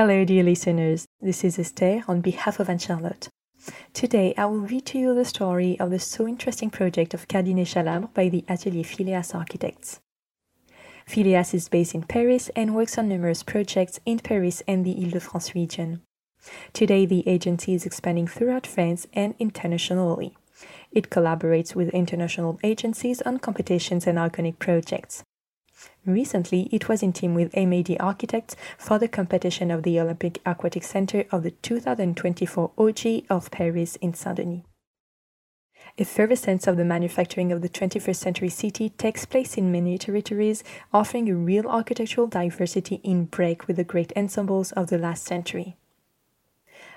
Hello, dear listeners. This is Esther on behalf of Anne Charlotte. Today, I will read to you the story of the so interesting project of Cardinet Chalabre by the Atelier Phileas Architects. Phileas is based in Paris and works on numerous projects in Paris and the Ile-de-France region. Today, the agency is expanding throughout France and internationally. It collaborates with international agencies on competitions and iconic projects. Recently, it was in team with MAD Architects for the competition of the Olympic Aquatic Center of the 2024 OG of Paris in Saint-Denis. Effervescence of the manufacturing of the 21st century city takes place in many territories, offering a real architectural diversity in break with the great ensembles of the last century.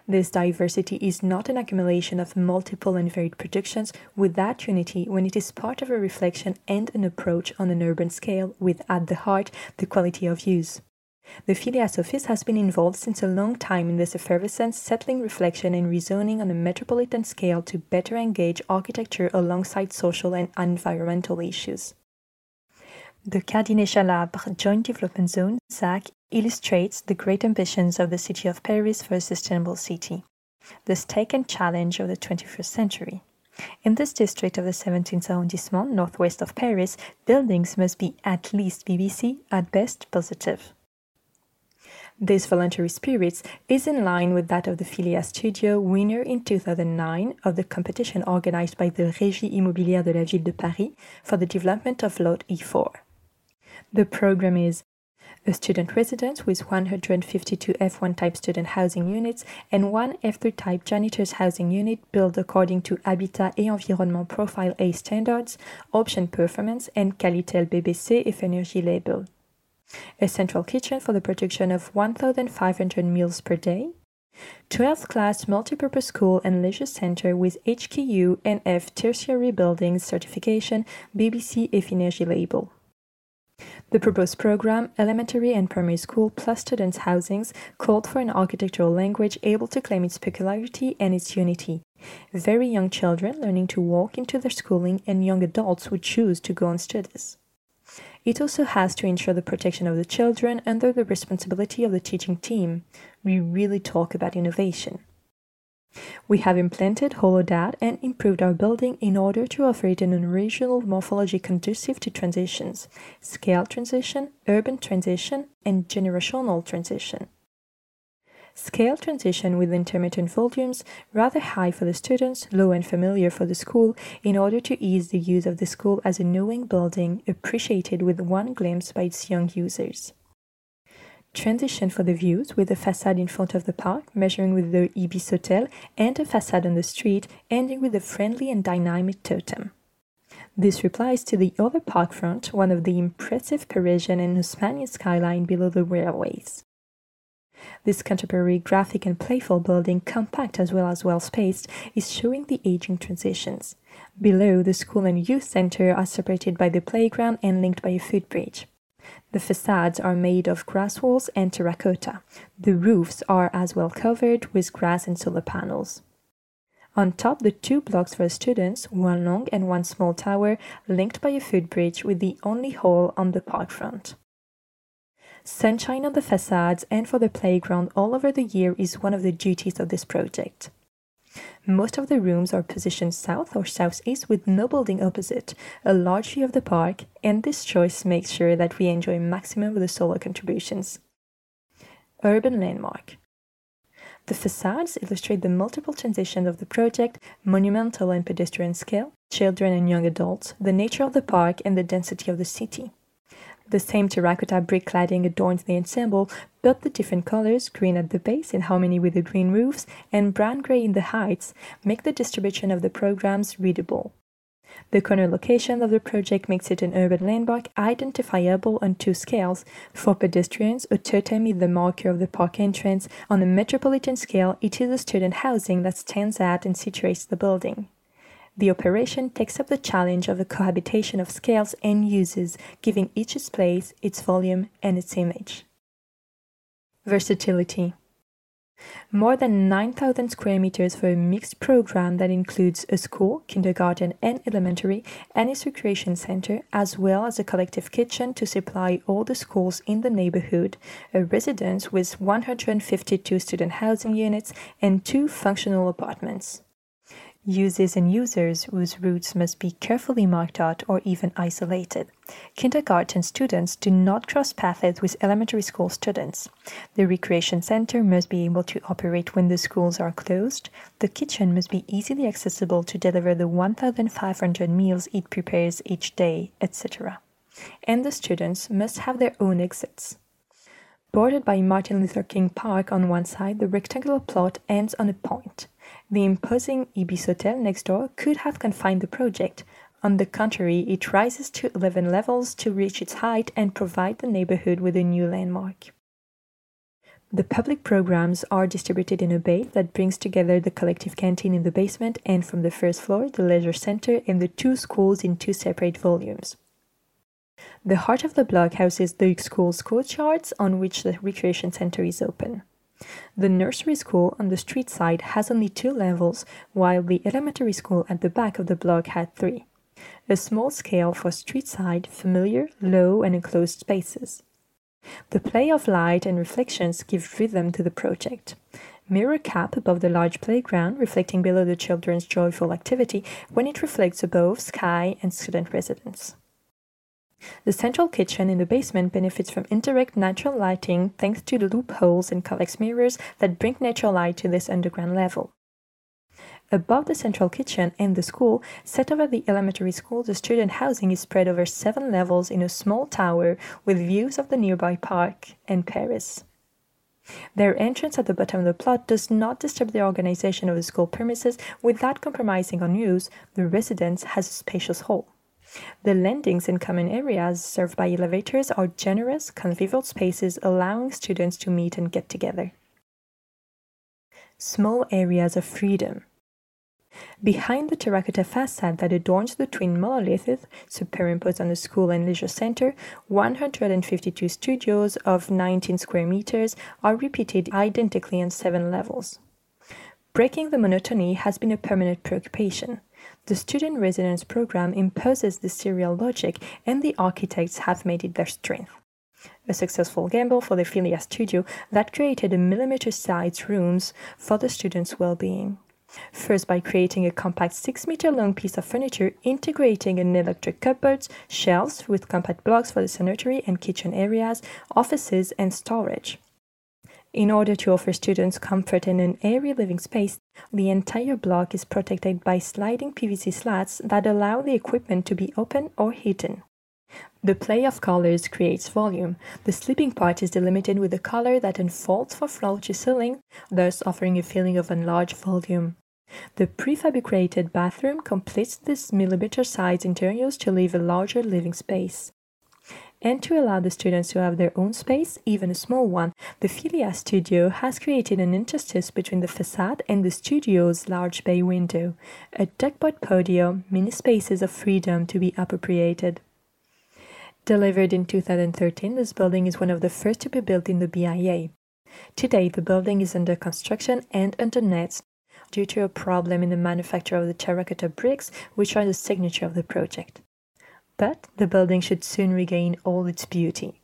This diversity is not an accumulation of multiple and varied productions without unity when it is part of a reflection and an approach on an urban scale with at the heart the quality of use. The Phileas office has been involved since a long time in this effervescence, settling reflection and reasoning on a metropolitan scale to better engage architecture alongside social and environmental issues. The Cardinet Chalabre Joint Development Zone, ZAC, illustrates the great ambitions of the city of Paris for a sustainable city, the stake and challenge of the 21st century. In this district of the 17th arrondissement, northwest of Paris, buildings must be at least BBC, at best positive. This voluntary spirit is in line with that of the Phileas Studio, winner in 2009 of the competition organized by the Régie Immobilière de la Ville de Paris for the development of Lot E4. The program is a student residence with 152 F1 type student housing units and one F3 type janitors housing unit built according to Habitat et Environnement Profile A standards, Option Performance, and Qualité BBC Effinergie label. A central kitchen for the production of 1,500 meals per day. 12th class multipurpose school and leisure center with HQE and F tertiary buildings certification BBC Effinergie label. The proposed program, elementary and primary school plus students' housings, called for an architectural language able to claim its peculiarity and its unity. Very young children learning to walk into their schooling and young adults who choose to go on studies. It also has to ensure the protection of the children under the responsibility of the teaching team. We really talk about innovation. We have implanted HoloDAT and improved our building in order to offer it an original morphology conducive to transitions, scale transition, urban transition, and generational transition. Scale transition with intermittent volumes, rather high for the students, low and familiar for the school, in order to ease the use of the school as a knowing building appreciated with one glimpse by its young users transition for the views with a facade in front of the park measuring with the Ibis Hotel and a facade on the street ending with a friendly and dynamic totem. This replies to the other park front, one of the impressive Parisian and Haussmannian skyline below the railways. This contemporary graphic and playful building, compact as well as well spaced, is showing the aging transitions. Below, the school and youth center are separated by the playground and linked by a footbridge. The facades are made of grass walls and terracotta. The roofs are as well covered with grass and solar panels. On top, the two blocks for students, one long and one small tower, linked by a footbridge with the only hall on the park front. Sunshine on the facades and for the playground all over the year is one of the duties of this project. Most of the rooms are positioned south or southeast with no building opposite, a large view of the park, and this choice makes sure that we enjoy maximum of the solar contributions. Urban Landmark The facades illustrate the multiple transitions of the project, monumental and pedestrian scale, children and young adults, the nature of the park, and the density of the city. The same terracotta brick cladding adorns the ensemble, but the different colors, green at the base in harmony with the green roofs and brown gray in the heights, make the distribution of the programs readable. The corner location of the project makes it an urban landmark identifiable on two scales. For pedestrians, a totem is the marker of the park entrance. On a metropolitan scale, it is a student housing that stands out and situates the building. The operation takes up the challenge of the cohabitation of scales and uses, giving each its place, its volume, and its image. Versatility more than 9,000 square meters for a mixed program that includes a school, kindergarten, and elementary, and its recreation center, as well as a collective kitchen to supply all the schools in the neighborhood, a residence with 152 student housing units, and two functional apartments uses and users whose routes must be carefully marked out or even isolated. Kindergarten students do not cross paths with elementary school students. The recreation center must be able to operate when the schools are closed. The kitchen must be easily accessible to deliver the 1,500 meals it prepares each day, etc. And the students must have their own exits. Bordered by Martin Luther King Park on one side, the rectangular plot ends on a point. The imposing Ibis Hotel next door could have confined the project. On the contrary, it rises to 11 levels to reach its height and provide the neighborhood with a new landmark. The public programs are distributed in a bay that brings together the collective canteen in the basement and from the first floor, the leisure center and the two schools in two separate volumes. The heart of the block houses the school's courtyards on which the recreation center is open. The nursery school on the street side has only two levels, while the elementary school at the back of the block had three. A small scale for street side, familiar, low, and enclosed spaces. The play of light and reflections give rhythm to the project. Mirror cap above the large playground, reflecting below the children's joyful activity when it reflects above sky and student residence. The central kitchen in the basement benefits from indirect natural lighting thanks to the loopholes and convex mirrors that bring natural light to this underground level. Above the central kitchen and the school, set over the elementary school, the student housing is spread over seven levels in a small tower with views of the nearby park and Paris. Their entrance at the bottom of the plot does not disturb the organization of the school premises without compromising on use. The residence has a spacious hall. The landings and common areas served by elevators are generous, convivial spaces allowing students to meet and get together. Small areas of freedom. Behind the terracotta facade that adorns the twin monoliths, superimposed on the school and leisure center, 152 studios of 19 square meters are repeated identically on seven levels. Breaking the monotony has been a permanent preoccupation. The student residence program imposes the serial logic, and the architects have made it their strength. A successful gamble for the Phileas studio that created a millimeter sized rooms for the students' well being. First, by creating a compact 6 meter long piece of furniture, integrating an electric cupboards, shelves with compact blocks for the sanitary and kitchen areas, offices, and storage. In order to offer students comfort in an airy living space, the entire block is protected by sliding PVC slats that allow the equipment to be open or hidden. The play of colors creates volume. The sleeping part is delimited with a color that unfolds from floor to ceiling, thus offering a feeling of enlarged volume. The prefabricated bathroom completes this millimeter sized interiors to leave a larger living space and to allow the students to have their own space, even a small one, the Phileas studio has created an interstice between the facade and the studio's large bay window, a duckboard podium, mini spaces of freedom to be appropriated. Delivered in 2013, this building is one of the first to be built in the BIA. Today, the building is under construction and under nets due to a problem in the manufacture of the terracotta bricks, which are the signature of the project but the building should soon regain all its beauty.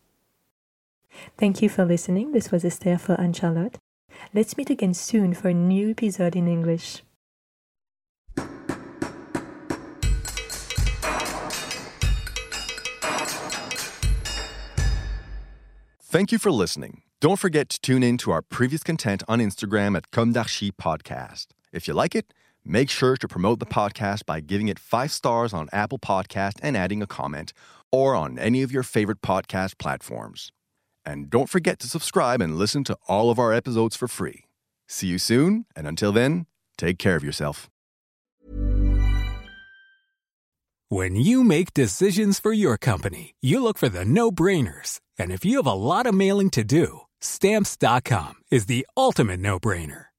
Thank you for listening. This was Esther for Anne Charlotte. Let's meet again soon for a new episode in English. Thank you for listening. Don't forget to tune in to our previous content on Instagram at Comme d'Archi Podcast. If you like it, make sure to promote the podcast by giving it five stars on Apple Podcast and adding a comment, or on any of your favorite podcast platforms. And don't forget to subscribe and listen to all of our episodes for free. See you soon, and until then, take care of yourself. When you make decisions for your company, you look for the no brainers. And if you have a lot of mailing to do, stamps.com is the ultimate no brainer.